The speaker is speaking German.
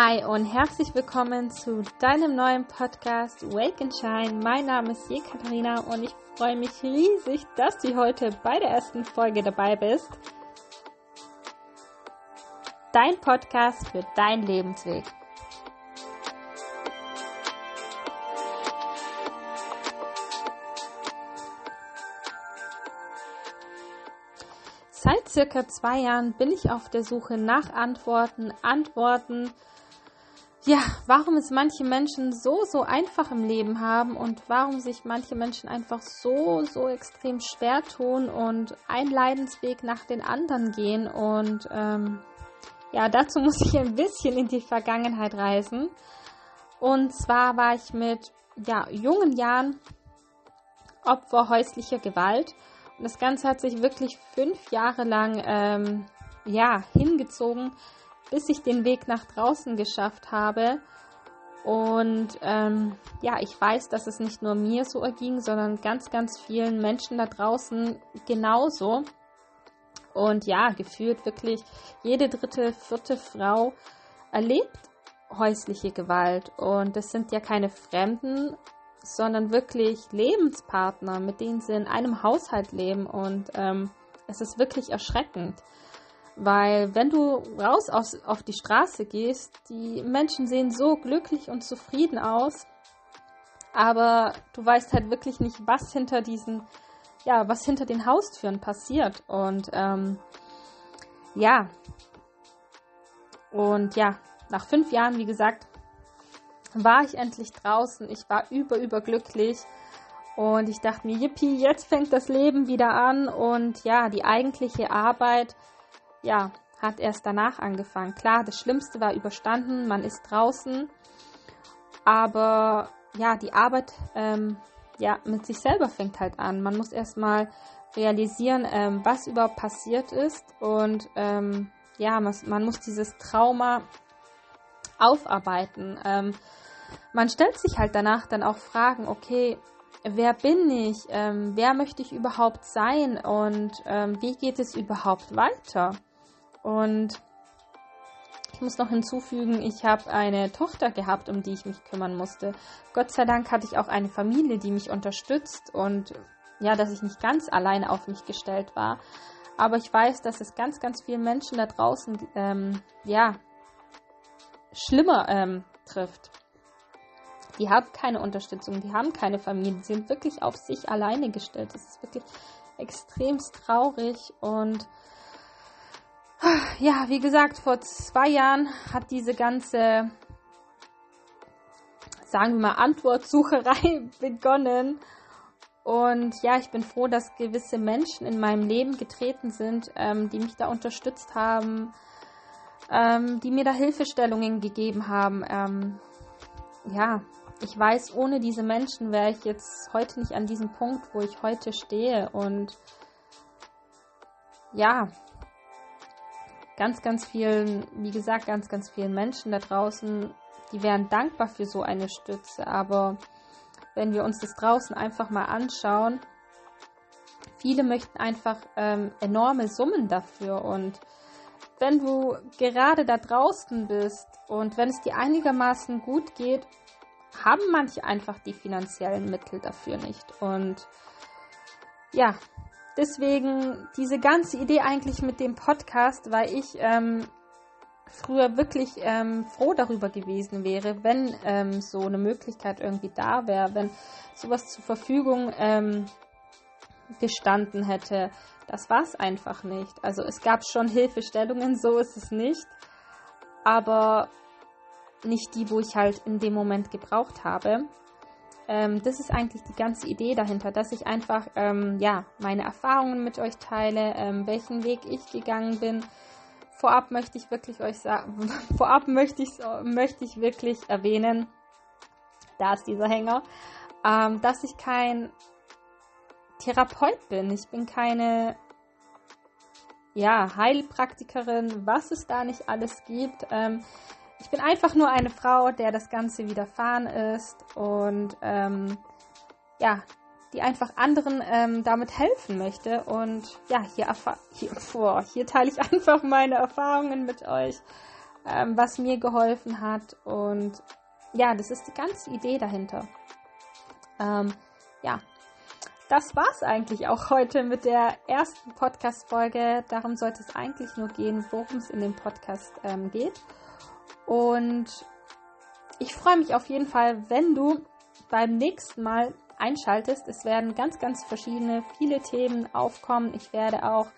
Hi und herzlich willkommen zu deinem neuen Podcast Wake and Shine. Mein Name ist Je Katharina und ich freue mich riesig, dass du heute bei der ersten Folge dabei bist. Dein Podcast für deinen Lebensweg. Seit circa zwei Jahren bin ich auf der Suche nach Antworten, Antworten, ja, warum es manche Menschen so, so einfach im Leben haben und warum sich manche Menschen einfach so, so extrem schwer tun und ein Leidensweg nach den anderen gehen. Und ähm, ja, dazu muss ich ein bisschen in die Vergangenheit reisen. Und zwar war ich mit ja, jungen Jahren Opfer häuslicher Gewalt. Und das Ganze hat sich wirklich fünf Jahre lang ähm, ja, hingezogen bis ich den Weg nach draußen geschafft habe. Und ähm, ja, ich weiß, dass es nicht nur mir so erging, sondern ganz, ganz vielen Menschen da draußen genauso. Und ja, gefühlt wirklich jede dritte, vierte Frau erlebt häusliche Gewalt. Und das sind ja keine Fremden, sondern wirklich Lebenspartner, mit denen sie in einem Haushalt leben. Und ähm, es ist wirklich erschreckend. Weil wenn du raus auf, auf die Straße gehst, die Menschen sehen so glücklich und zufrieden aus, aber du weißt halt wirklich nicht, was hinter diesen, ja, was hinter den Haustüren passiert. Und ähm, ja, und ja, nach fünf Jahren, wie gesagt, war ich endlich draußen. Ich war über, über glücklich. Und ich dachte mir, yippie, jetzt fängt das Leben wieder an. Und ja, die eigentliche Arbeit ja, hat erst danach angefangen. Klar, das Schlimmste war überstanden, man ist draußen, aber ja, die Arbeit ähm, ja, mit sich selber fängt halt an. Man muss erstmal realisieren, ähm, was überhaupt passiert ist und ähm, ja, man, man, muss dieses Trauma aufarbeiten. Ähm, man stellt sich halt danach dann auch Fragen, okay, wer bin ich, ähm, wer möchte ich überhaupt sein und ähm, wie geht es überhaupt weiter? Und ich muss noch hinzufügen, ich habe eine Tochter gehabt, um die ich mich kümmern musste. Gott sei Dank hatte ich auch eine Familie, die mich unterstützt und ja, dass ich nicht ganz alleine auf mich gestellt war. Aber ich weiß, dass es ganz, ganz vielen Menschen da draußen, ähm, ja, schlimmer ähm, trifft. Die haben keine Unterstützung, die haben keine Familie, die sind wirklich auf sich alleine gestellt. Das ist wirklich extremst traurig und ja, wie gesagt, vor zwei Jahren hat diese ganze, sagen wir mal, Antwortsucherei begonnen. Und ja, ich bin froh, dass gewisse Menschen in meinem Leben getreten sind, ähm, die mich da unterstützt haben, ähm, die mir da Hilfestellungen gegeben haben. Ähm, ja, ich weiß, ohne diese Menschen wäre ich jetzt heute nicht an diesem Punkt, wo ich heute stehe. Und ja, ganz, ganz vielen, wie gesagt, ganz, ganz vielen Menschen da draußen, die wären dankbar für so eine Stütze. Aber wenn wir uns das draußen einfach mal anschauen, viele möchten einfach ähm, enorme Summen dafür. Und wenn du gerade da draußen bist und wenn es dir einigermaßen gut geht, haben manche einfach die finanziellen Mittel dafür nicht. Und ja, Deswegen diese ganze Idee eigentlich mit dem Podcast, weil ich ähm, früher wirklich ähm, froh darüber gewesen wäre, wenn ähm, so eine Möglichkeit irgendwie da wäre, wenn sowas zur Verfügung ähm, gestanden hätte. Das war es einfach nicht. Also es gab schon Hilfestellungen, so ist es nicht. Aber nicht die, wo ich halt in dem Moment gebraucht habe ähm, das ist eigentlich die ganze Idee dahinter, dass ich einfach ähm, ja meine Erfahrungen mit euch teile, ähm, welchen Weg ich gegangen bin. Vorab möchte ich wirklich euch sagen, vorab möchte ich möchte ich wirklich erwähnen, da ist dieser Hänger, ähm, dass ich kein Therapeut bin. Ich bin keine ja, Heilpraktikerin, was es da nicht alles gibt. Ähm, ich bin einfach nur eine Frau, der das Ganze widerfahren ist und ähm, ja, die einfach anderen ähm, damit helfen möchte. Und ja, hier, hier, boah, hier teile ich einfach meine Erfahrungen mit euch. ähm, was mir geholfen hat. Und ja, das ist die ganze Idee dahinter. Ähm, ja, das war's eigentlich auch heute mit der ersten Podcast-Folge. Darum sollte es eigentlich nur gehen, worum es in dem Podcast ähm, geht. Und ich freue mich auf jeden Fall, wenn du beim nächsten Mal einschaltest. Es werden ganz, ganz verschiedene, viele Themen aufkommen. Ich werde auch